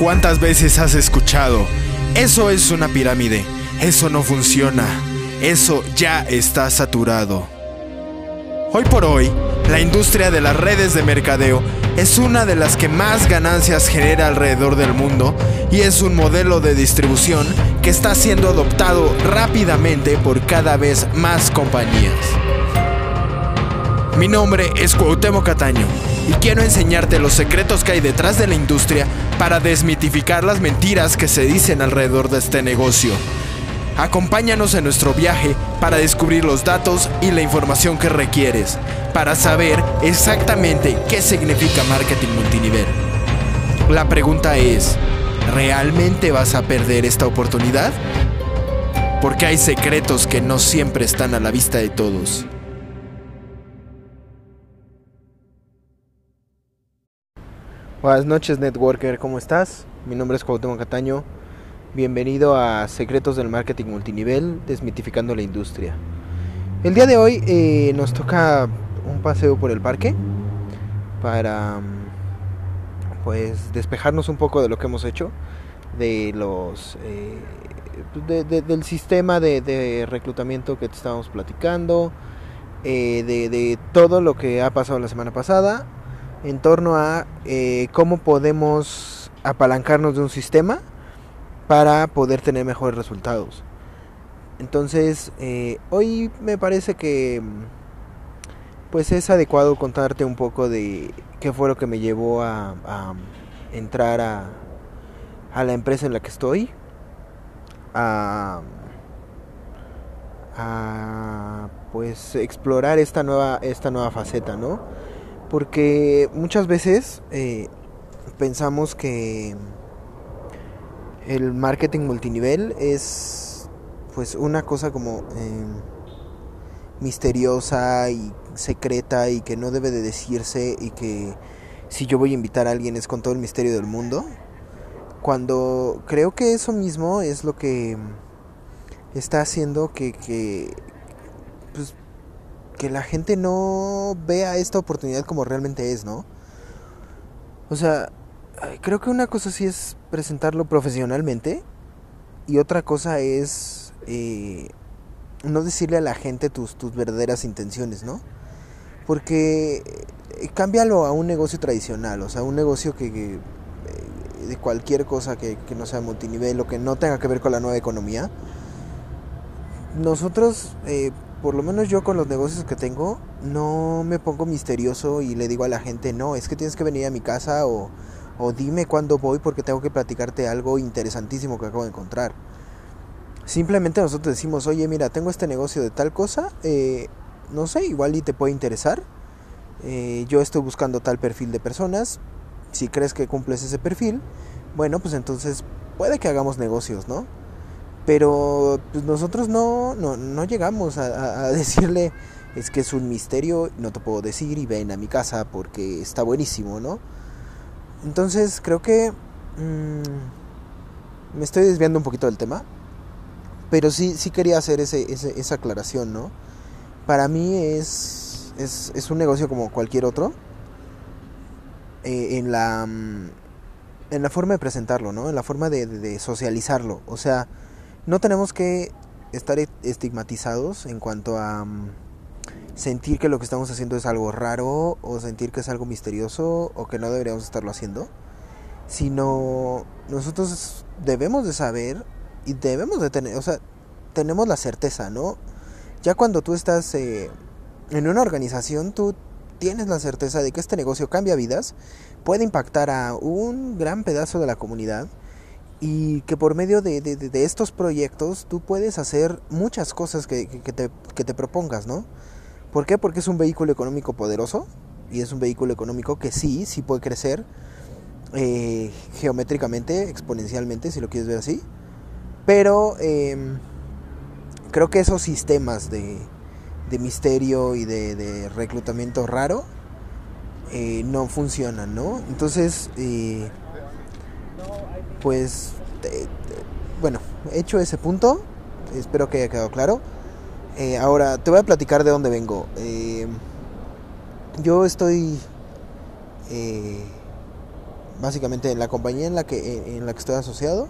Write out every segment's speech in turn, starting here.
¿Cuántas veces has escuchado? Eso es una pirámide. Eso no funciona. Eso ya está saturado. Hoy por hoy, la industria de las redes de mercadeo es una de las que más ganancias genera alrededor del mundo y es un modelo de distribución que está siendo adoptado rápidamente por cada vez más compañías. Mi nombre es Cuauhtémoc Cataño y quiero enseñarte los secretos que hay detrás de la industria para desmitificar las mentiras que se dicen alrededor de este negocio. Acompáñanos en nuestro viaje para descubrir los datos y la información que requieres para saber exactamente qué significa marketing multinivel. La pregunta es, ¿realmente vas a perder esta oportunidad? Porque hay secretos que no siempre están a la vista de todos. Buenas noches, Networker, ¿cómo estás? Mi nombre es Cuauhtémoc Cataño. Bienvenido a Secretos del Marketing Multinivel, desmitificando la industria. El día de hoy eh, nos toca un paseo por el parque para pues despejarnos un poco de lo que hemos hecho, de los eh, del sistema de, reclutamiento que te estábamos platicando, eh, de todo lo que ha pasado la semana pasada en torno a eh, cómo podemos apalancarnos de un sistema para poder tener mejores resultados. Entonces, eh, hoy me parece que pues es adecuado contarte un poco de qué fue lo que me llevó a, entrar a, a, la empresa en la que estoy, a, a pues explorar esta nueva, esta nueva faceta, ¿no? Porque muchas veces eh, pensamos que el marketing multinivel es pues una cosa como eh, misteriosa y secreta y que no debe de decirse y que si yo voy a invitar a alguien es con todo el misterio del mundo. Cuando creo que eso mismo es lo que está haciendo que, que pues, que la gente no vea esta oportunidad como realmente es, ¿no? O sea, creo que una cosa sí es presentarlo profesionalmente y otra cosa es eh, no decirle a la gente tus, tus verdaderas intenciones, ¿no? Porque eh, cámbialo a un negocio tradicional, o sea, un negocio que, eh, de cualquier cosa que, no sea multinivel o que no tenga que ver con la nueva economía. Nosotros eh, por lo menos yo con los negocios que tengo, no me pongo misterioso y le digo a la gente, no, es que tienes que venir a mi casa o, o dime cuándo voy porque tengo que platicarte algo interesantísimo que acabo de encontrar. Simplemente nosotros decimos, oye, mira, tengo este negocio de tal cosa, eh, no sé, igual y te puede interesar. Eh, yo estoy buscando tal perfil de personas. Si crees que cumples ese perfil, bueno, pues entonces puede que hagamos negocios, ¿no? Pero pues nosotros no, no, no llegamos a, decirle, es que es un misterio, no te puedo decir y ven a mi casa porque está buenísimo, ¿no? Entonces creo que mm, me estoy desviando un poquito del tema, pero sí, sí quería hacer ese, esa aclaración, ¿no? Para mí es, es, es un negocio como cualquier otro. Eh, en la mm, en la forma de presentarlo, ¿no? En la forma de, de socializarlo. O sea, no tenemos que estar e-, estigmatizados en cuanto a mm, sentir que lo que estamos haciendo es algo raro o sentir que es algo misterioso o que no deberíamos estarlo haciendo, sino nosotros debemos de saber y debemos de tener, o sea, tenemos la certeza, ¿no? Ya cuando tú estás eh, en una organización, tú tienes la certeza de que este negocio cambia vidas, puede impactar a un gran pedazo de la comunidad y que por medio de, de, estos proyectos tú puedes hacer muchas cosas que, que, te, que, te, propongas, ¿no? ¿Por qué? Porque es un vehículo económico poderoso y es un vehículo económico que sí, sí puede crecer eh, geométricamente, exponencialmente, si lo quieres ver así. Pero eh, creo que esos sistemas de, de misterio y de, reclutamiento raro eh, no funcionan, ¿no? Entonces... Eh, pues bueno, hecho ese punto, espero que haya quedado claro. Eh, ahora te voy a platicar de dónde vengo. Eh, yo estoy, eh, básicamente en la compañía en la que, en la que estoy asociado,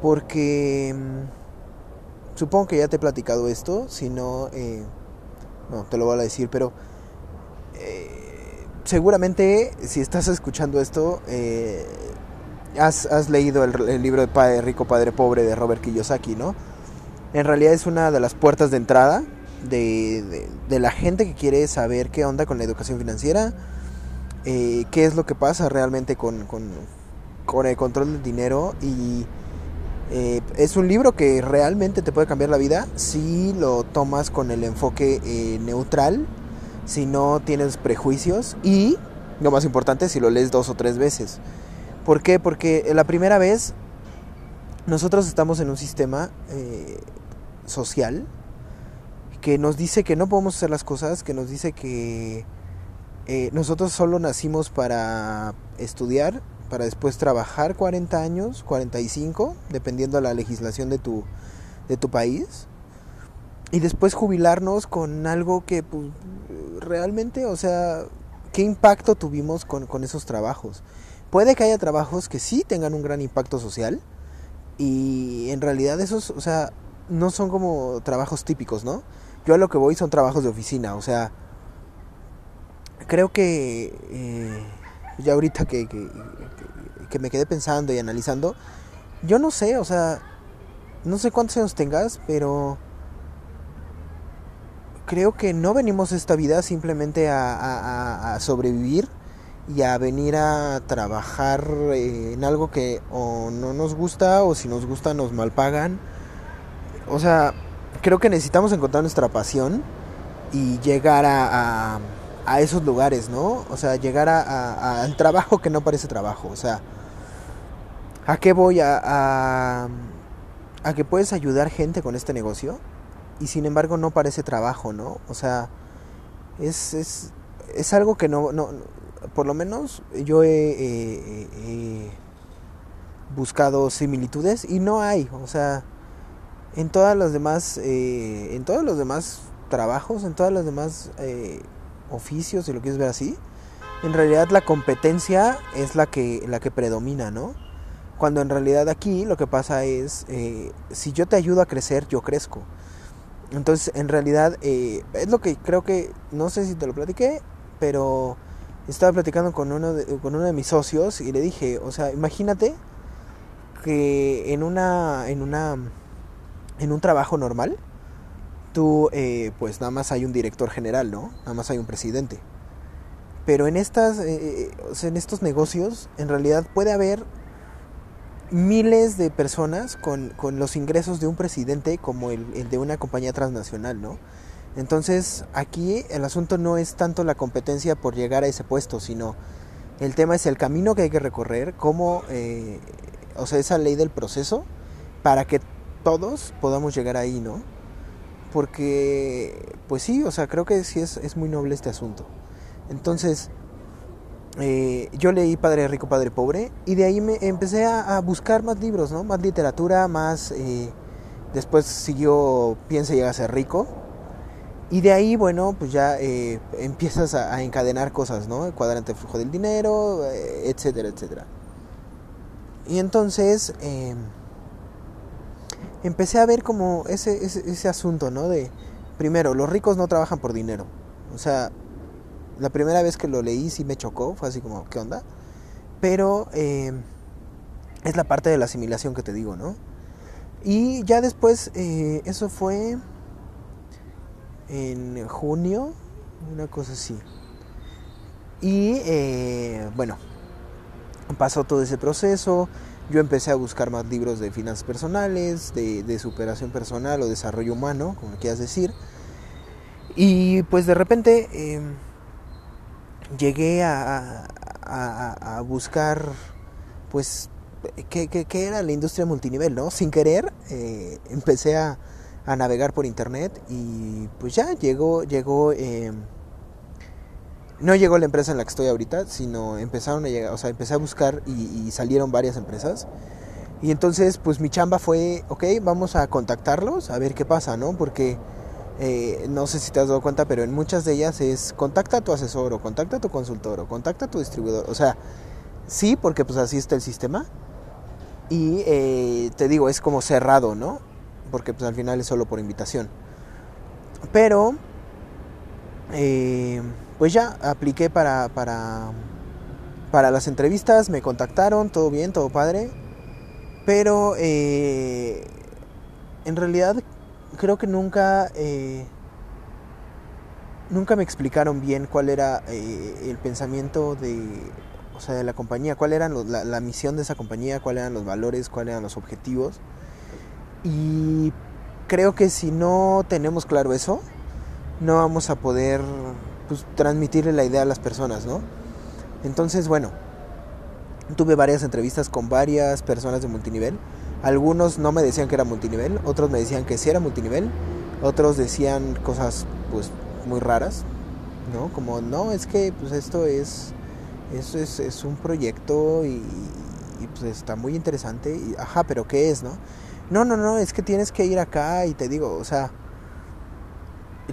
porque mm, supongo que ya te he platicado esto, si no, eh, no, te lo voy a decir, pero eh, seguramente si estás escuchando esto, eh, has, has, leído el, libro de Padre Rico, Padre Pobre de Robert Kiyosaki, ¿no? En realidad es una de las puertas de entrada de, de, la gente que quiere saber qué onda con la educación financiera, eh, qué es lo que pasa realmente con el control del dinero y eh, es un libro que realmente te puede cambiar la vida si lo tomas con el enfoque eh, neutral, si no tienes prejuicios y, lo más importante, si lo lees dos o tres veces. ¿Por qué? Porque la primera vez nosotros estamos en un sistema eh, social que nos dice que no podemos hacer las cosas, que nos dice que eh, nosotros solo nacimos para estudiar, para después trabajar 40 años, 45, dependiendo de la legislación de tu, de tu país, y después jubilarnos con algo que pues, realmente, o sea, ¿qué impacto tuvimos con esos trabajos? Puede que haya trabajos que sí tengan un gran impacto social, y en realidad esos, o sea, no son como trabajos típicos, ¿no? Yo a lo que voy son trabajos de oficina, o sea, creo que eh, ya ahorita que, que, me quedé pensando y analizando, yo no sé, o sea, no sé cuántos años tengas, pero creo que no venimos esta vida simplemente a sobrevivir y a venir a trabajar en algo que o no nos gusta o si nos gusta nos malpagan. O sea, creo que necesitamos encontrar nuestra pasión y llegar a, a esos lugares, ¿no? O sea, llegar a, al trabajo que no parece trabajo. O sea, ¿a qué voy? A, a, a, que puedes ayudar gente con este negocio y sin embargo no parece trabajo, ¿no? O sea, es, es, es algo que no, no, por lo menos yo he, eh, he buscado similitudes y no hay, o sea, en todas las demás, eh, en todos los demás trabajos, en todas las demás eh, oficios, si lo quieres ver así, en realidad la competencia es la que, la que predomina, ¿no? Cuando en realidad aquí lo que pasa es, eh, si yo te ayudo a crecer, yo crezco. Entonces, en realidad, eh, es lo que creo que, no sé si te lo platiqué, pero estaba platicando con uno, de, con uno de mis socios y le dije, o sea, imagínate que en una, en una, en un trabajo normal, tú, eh, pues nada más hay un director general, ¿no? Nada más hay un presidente. Pero en, estas, eh, sea, en estos negocios, en realidad puede haber miles de personas con, con los ingresos de un presidente como el, el, de una compañía transnacional, ¿no? Entonces, aquí el asunto no es tanto la competencia por llegar a ese puesto, sino el tema es el camino que hay que recorrer, cómo, eh, o sea, esa ley del proceso, para que todos podamos llegar ahí, ¿no? porque pues sí, o sea, creo que sí es, es muy noble este asunto. Entonces, eh, yo leí Padre Rico, Padre Pobre y de ahí me empecé a, buscar más libros, ¿no? Más literatura, más... Eh, después siguió Piensa y llega a ser rico. Y de ahí, bueno, pues ya eh, empiezas a, encadenar cosas, ¿no? El cuadrante flujo del dinero, eh, etcétera, etcétera. Y entonces em, empecé a ver como ese, ese, ese, asunto, ¿no? De, primero, los ricos no trabajan por dinero. O sea, la primera vez que lo leí sí me chocó, fue así como, ¿qué onda? Pero eh, es la parte de la asimilación que te digo, ¿no? Y ya después, eh, eso fue en junio, una cosa así. Y eh, bueno, pasó todo ese proceso yo empecé a buscar más libros de finanzas personales, de, superación personal o desarrollo humano, como quieras decir. Y pues de repente eh, llegué a, a, buscar, pues, qué, qué, qué, era la industria multinivel, ¿no? Sin querer, eh, empecé a, a, navegar por internet y pues ya llegó, llegó... Eh, no llegó la empresa en la que estoy ahorita, sino empezaron a llegar, o sea, empecé a buscar y, y, salieron varias empresas. Y entonces, pues mi chamba fue, ok, vamos a contactarlos, a ver qué pasa, ¿no? Porque eh, no sé si te has dado cuenta, pero en muchas de ellas es contacta a tu asesor, o contacta a tu consultor, o contacta a tu distribuidor. O sea, Sí, porque pues así está el sistema. Y eh, te digo, es como cerrado, ¿no? Porque pues al final es solo por invitación. Pero, eh, pues ya apliqué para, para, para las entrevistas, me contactaron, todo bien, todo padre. Pero eh, en realidad creo que nunca nunca me explicaron bien cuál era el pensamiento de o sea, de la compañía, cuál era la, misión de esa compañía, cuáles eran los valores, cuáles eran los objetivos. Y creo que si no tenemos claro eso, no vamos a poder pues, transmitirle la idea a las personas, ¿no? Entonces, bueno, tuve varias entrevistas con varias personas de multinivel. Algunos no me decían que era multinivel, otros me decían que sí era multinivel, otros decían cosas pues muy raras, ¿no? Como, no, es que pues esto es eso es, es un proyecto y, pues está muy interesante. Y, ajá, pero ¿qué es, no? No, no, no, es que tienes que ir acá y te digo, o sea,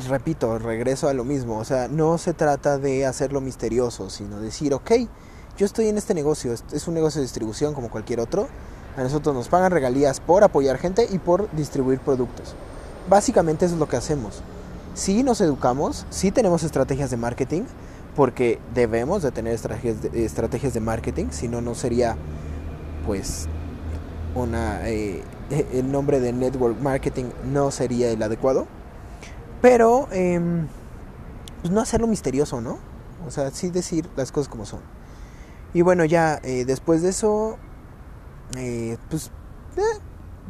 repito, regreso a lo mismo, o sea, no se trata de hacerlo misterioso, sino decir, ok, yo estoy en este negocio, es un negocio de distribución como cualquier otro, a nosotros nos pagan regalías por apoyar gente y por distribuir productos. Básicamente eso es lo que hacemos. Si nos educamos, si tenemos estrategias de marketing, porque debemos de tener estrategias de, estrategias de marketing, si no, no sería pues una eh, el nombre de network marketing no sería el adecuado pero em, pues no hacerlo misterioso no o sea sí decir las cosas como son. Y bueno ya eh, después de eso eh, pues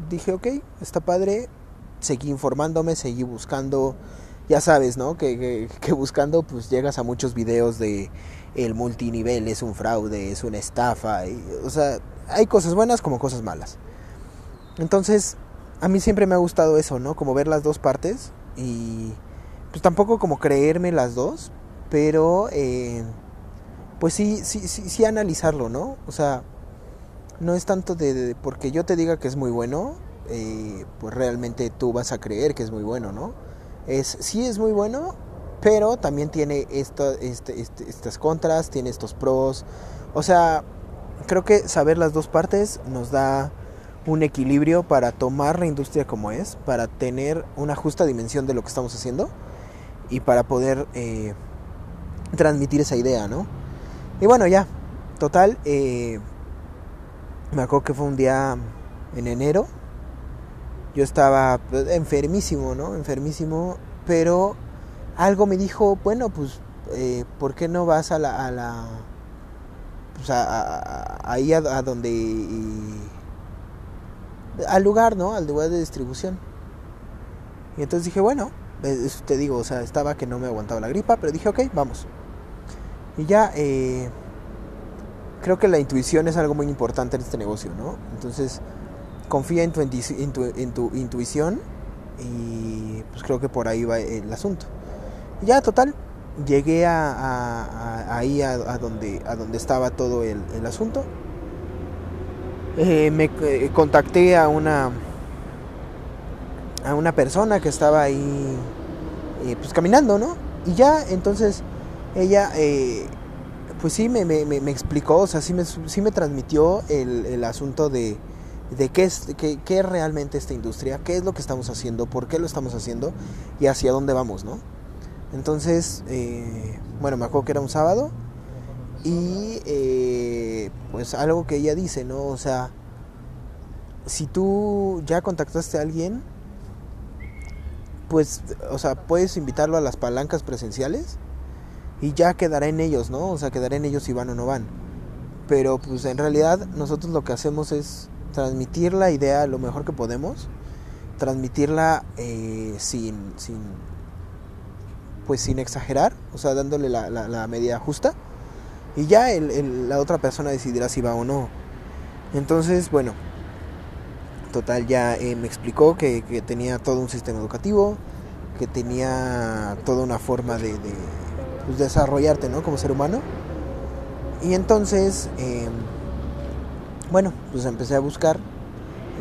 dije ok está padre seguí informándome seguí buscando ya sabes, ¿no? Que, buscando pues llegas a muchos videos de el multinivel es un fraude, es una estafa, o sea, hay cosas buenas como cosas malas. Entonces, a mí siempre me ha gustado eso, ¿no? Como ver las dos partes y pues tampoco como creerme las dos, pero eh, pues sí, sí, sí, sí analizarlo, ¿no? O sea, no es tanto de, porque yo te diga que es muy bueno, eh, pues realmente tú vas a creer que es muy bueno, ¿no? Es sí es muy bueno, pero también tiene esto, este, este, estas contras, tiene estos pros. O sea, creo que saber las dos partes nos da un equilibrio para tomar la industria como es, para tener una justa dimensión de lo que estamos haciendo y para poder eh, transmitir esa idea, ¿no? Y bueno, ya, total, eh, me acuerdo que fue un día en enero yo estaba pues, enfermísimo, ¿no? Enfermísimo, pero algo me dijo, bueno, pues, eh, ¿por qué no vas a la... A la pues a, ahí a, donde... al lugar, ¿no? Al lugar de distribución. Y entonces dije, bueno, eso te digo, o sea, estaba que no me aguantaba la gripa, pero dije, ok, vamos. Y ya, eh, creo que la intuición es algo muy importante en este negocio, ¿no? Entonces, confía en tu, intuición y pues creo que por ahí va el asunto. Ya, total, llegué a, ahí a, donde, a donde estaba todo el, asunto. Eh, me eh, contacté a una a una persona que estaba ahí eh, pues caminando, ¿no? Y ya entonces ella pues sí me, me, me, explicó, o sea, sí me, sí me transmitió el, el asunto de, de qué es, qué, qué es realmente esta industria, qué es lo que estamos haciendo, por qué lo estamos haciendo y hacia dónde vamos, ¿no? Entonces, eh, bueno, me acuerdo que era un sábado y eh, pues algo que ella dice, ¿no? O sea, si tú ya contactaste a alguien, pues, o sea, puedes invitarlo a las palancas presenciales y ya quedará en ellos, ¿no? O sea, quedará en ellos si van o no van. Pero pues en realidad nosotros lo que hacemos es transmitir la idea lo mejor que podemos, transmitirla eh, sin, sin, pues sin exagerar, o sea, dándole la, la, medida justa, y ya el, la otra persona decidirá si va o no. Entonces, bueno, total, ya eh, me explicó que, tenía todo un sistema educativo, que tenía toda una forma de, de pues, desarrollarte, ¿no? Como ser humano. Y entonces, em, bueno, pues empecé a buscar,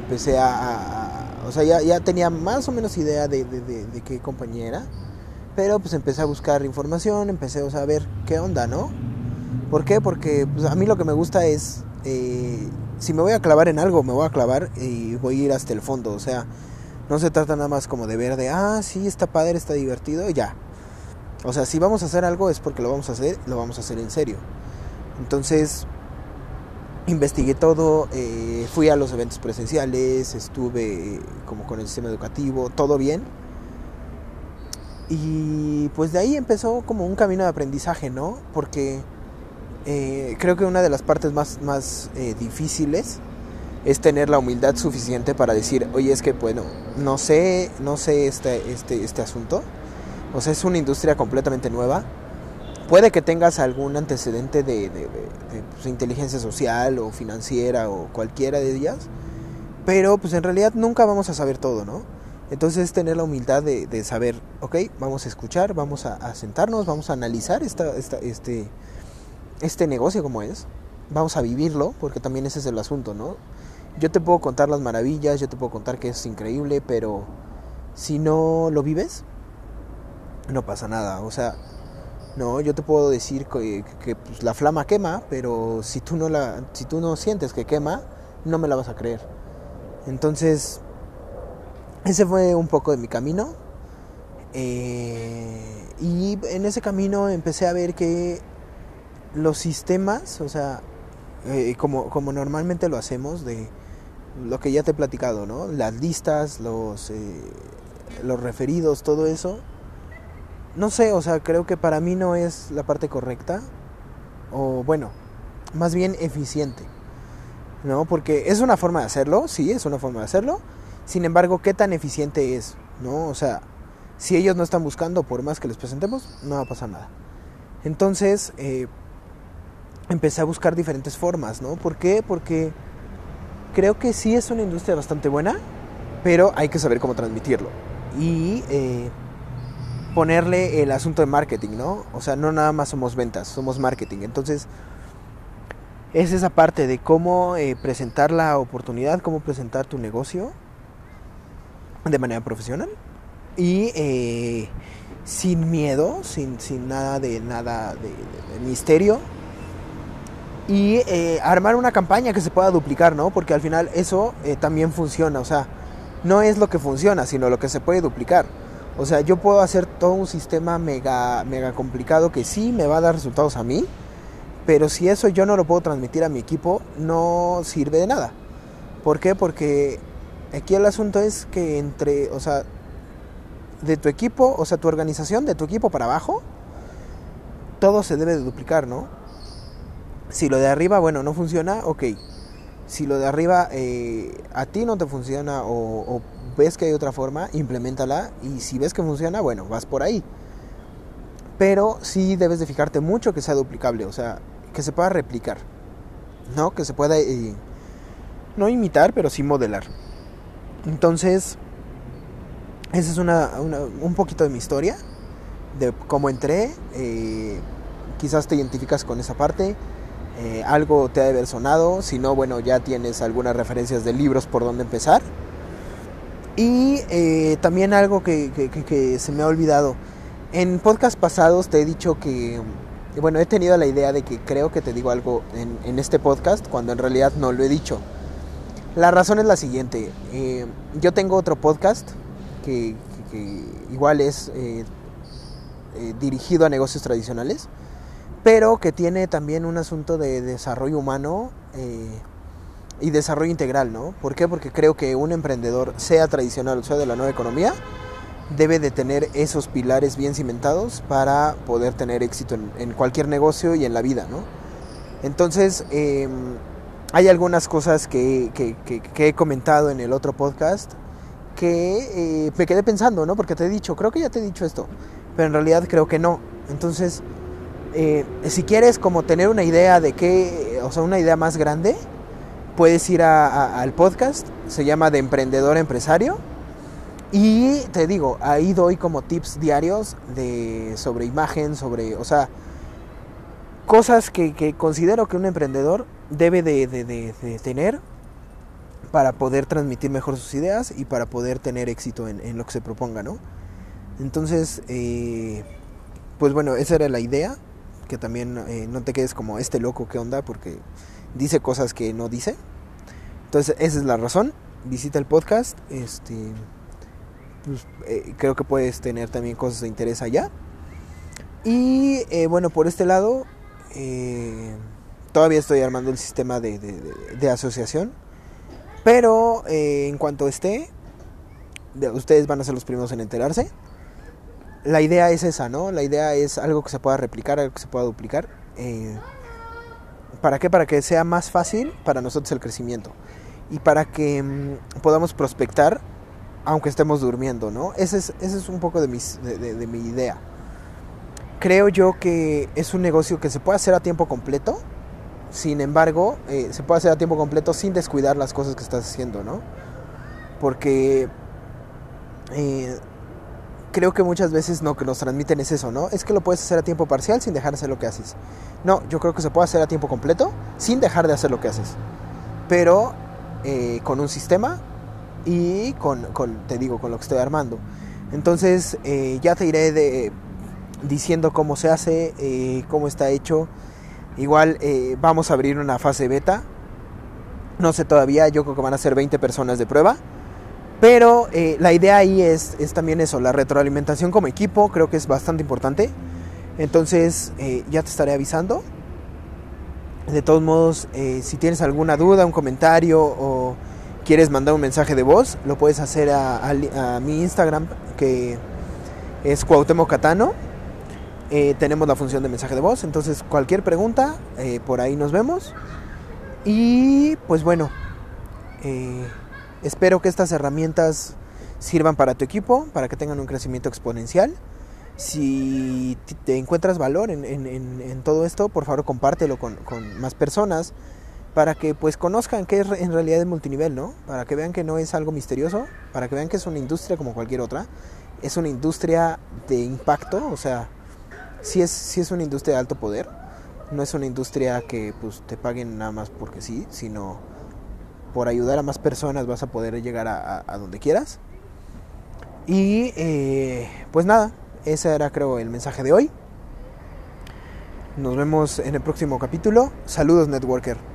empecé a, o sea, ya, ya, tenía más o menos idea de, de, qué compañía era, pero pues empecé a buscar información, empecé a saber qué onda, ¿no? ¿Por qué? Porque pues, a mí lo que me gusta es, eh, si me voy a clavar en algo, me voy a clavar y voy a ir hasta el fondo. O sea, no se trata nada más como de ver de, ah, sí, está padre, está divertido, y ya. O sea, si vamos a hacer algo es porque lo vamos a hacer, lo vamos a hacer en serio. Entonces, investigué todo, eh, fui a los eventos presenciales, estuve como con el sistema educativo, todo bien. Y pues de ahí empezó como un camino de aprendizaje, ¿no? Porque eh, creo que una de las partes más, más eh, difíciles es tener la humildad suficiente para decir, oye, es que bueno, no sé, no sé este, este, este asunto. O sea, es una industria completamente nueva Puede que tengas algún antecedente de, pues, inteligencia social o financiera o cualquiera de ellas, pero pues en realidad nunca vamos a saber todo, ¿no? Entonces tener la humildad de, saber, ok, vamos a escuchar, vamos a, sentarnos, vamos a analizar esta, esta, este, este negocio como es, vamos a vivirlo, porque también ese es el asunto, ¿no? Yo te puedo contar las maravillas, yo te puedo contar que es increíble, pero si no lo vives, no pasa nada. O sea, no, yo te puedo decir que, pues, la flama quema, pero si tú, no la, si tú no sientes que quema, no me la vas a creer. Entonces, ese fue un poco de mi camino. Eh, y en ese camino empecé a ver que los sistemas, o sea, eh, como, como normalmente lo hacemos, de lo que ya te he platicado, ¿no? Las listas, los, eh, los referidos, todo eso, no sé, o sea, creo que para mí no es la parte correcta, o bueno, más bien eficiente, ¿no? Porque es una forma de hacerlo, sí, es una forma de hacerlo, sin embargo, ¿qué tan eficiente es? ¿No? O sea, si ellos no están buscando, por más que les presentemos, no va a pasar nada. Entonces, eh, empecé a buscar diferentes formas, ¿no? ¿Por qué? Porque creo que sí es una industria bastante buena, pero hay que saber cómo transmitirlo. Y eh, ponerle el asunto de marketing, ¿no? O sea, no nada más somos ventas, somos marketing. Entonces, es esa parte de cómo eh, presentar la oportunidad, cómo presentar tu negocio de manera profesional y eh, sin miedo, sin, sin, nada de nada de, misterio y eh, armar una campaña que se pueda duplicar, ¿no? Porque al final eso también funciona, o sea, no es lo que funciona, sino lo que se puede duplicar. O sea, yo puedo hacer todo un sistema mega, mega complicado que sí me va a dar resultados a mí, pero si eso yo no lo puedo transmitir a mi equipo, no sirve de nada. ¿Por qué? Porque aquí el asunto es que entre, o sea, de tu equipo, o sea, tu organización, de tu equipo para abajo, todo se debe de duplicar, ¿no? Si lo de arriba, bueno, no funciona, ok. Si lo de arriba eh, a ti no te funciona o, ves que hay otra forma, implementala y si ves que funciona, bueno, vas por ahí. Pero sí debes de fijarte mucho que sea duplicable, o sea, que se pueda replicar, ¿no? Que se pueda, eh, no imitar, pero sí modelar. Entonces, esa es una, un poquito de mi historia, de cómo entré, eh, quizás te identificas con esa parte. Eh, algo te ha de haber sonado, si no, bueno, ya tienes algunas referencias de libros por donde empezar. Y eh, también algo que, se me ha olvidado. En podcast pasados te he dicho que, bueno, he tenido la idea de que creo que te digo algo en, este podcast cuando en realidad no lo he dicho. La razón es la siguiente. Eh, yo tengo otro podcast que, igual es dirigido a negocios tradicionales, pero que tiene también un asunto de desarrollo humano y desarrollo integral, ¿no? ¿Por qué? Porque creo que un emprendedor, sea tradicional o sea de la nueva economía, debe de tener esos pilares bien cimentados para poder tener éxito en, cualquier negocio y en la vida, ¿no? Entonces, em, hay algunas cosas que, he comentado en el otro podcast que eh, me quedé pensando, ¿no? Porque te he dicho, creo que ya te he dicho esto, pero en realidad creo que no. Entonces, eh, si quieres como tener una idea de qué, o sea, una idea más grande, puedes ir al podcast, se llama De Emprendedor Empresario. Y te digo, ahí doy como tips diarios de, sobre imagen, sobre, o sea, cosas que, considero que un emprendedor debe de, tener para poder transmitir mejor sus ideas y para poder tener éxito en, lo que se proponga, ¿no? Entonces, eh, pues bueno, esa era la idea, que también eh, no te quedes como este loco, ¿qué onda? Porque dice cosas que no dice. Entonces, esa es la razón. Visita el podcast. Este, pues, eh, creo que puedes tener también cosas de interés allá. Y eh, bueno, por este lado, todavía estoy armando el sistema de, de asociación. Pero en cuanto esté, ustedes van a ser los primeros en enterarse la idea es esa, ¿no? La idea es algo que se pueda replicar, algo que se pueda duplicar. Eh, ¿Para qué? Para que sea más fácil para nosotros el crecimiento. Y para que mm, podamos prospectar aunque estemos durmiendo, ¿no? Ese es, ese es un poco de, mis, de, mi idea. Creo yo que es un negocio que se puede hacer a tiempo completo. Sin embargo, eh, se puede hacer a tiempo completo sin descuidar las cosas que estás haciendo, ¿no? Porque eh, creo que muchas veces no que nos transmiten es eso, ¿no? Es que lo puedes hacer a tiempo parcial sin dejar de hacer lo que haces. No, yo creo que se puede hacer a tiempo completo sin dejar de hacer lo que haces. Pero eh, con un sistema y con, te digo, con lo que estoy armando. Entonces eh, ya te iré de, diciendo cómo se hace, eh, cómo está hecho. Igual vamos a abrir una fase beta. No sé todavía, yo creo que van a ser 20 personas de prueba. Pero eh, la idea ahí es, también eso, la retroalimentación como equipo, creo que es bastante importante. Entonces eh, ya te estaré avisando. De todos modos, eh, si tienes alguna duda, un comentario o quieres mandar un mensaje de voz, lo puedes hacer a, mi Instagram que es Cuauhtémoc Catano. tenemos la función de mensaje de voz, entonces cualquier pregunta, por ahí nos vemos. Y pues bueno, Espero que estas herramientas sirvan para tu equipo, para que tengan un crecimiento exponencial. Si te encuentras valor en, todo esto, por favor compártelo con, más personas para que pues conozcan qué es en realidad el multinivel, ¿no? Para que vean que no es algo misterioso, para que vean que es una industria como cualquier otra. Es una industria de impacto, o sea, sí es, sí es una industria de alto poder. No es una industria que pues te paguen nada más porque sí, sino por ayudar a más personas vas a poder llegar a, donde quieras. Y eh, pues nada, ese era creo el mensaje de hoy. Nos vemos en el próximo capítulo. Saludos, Networker.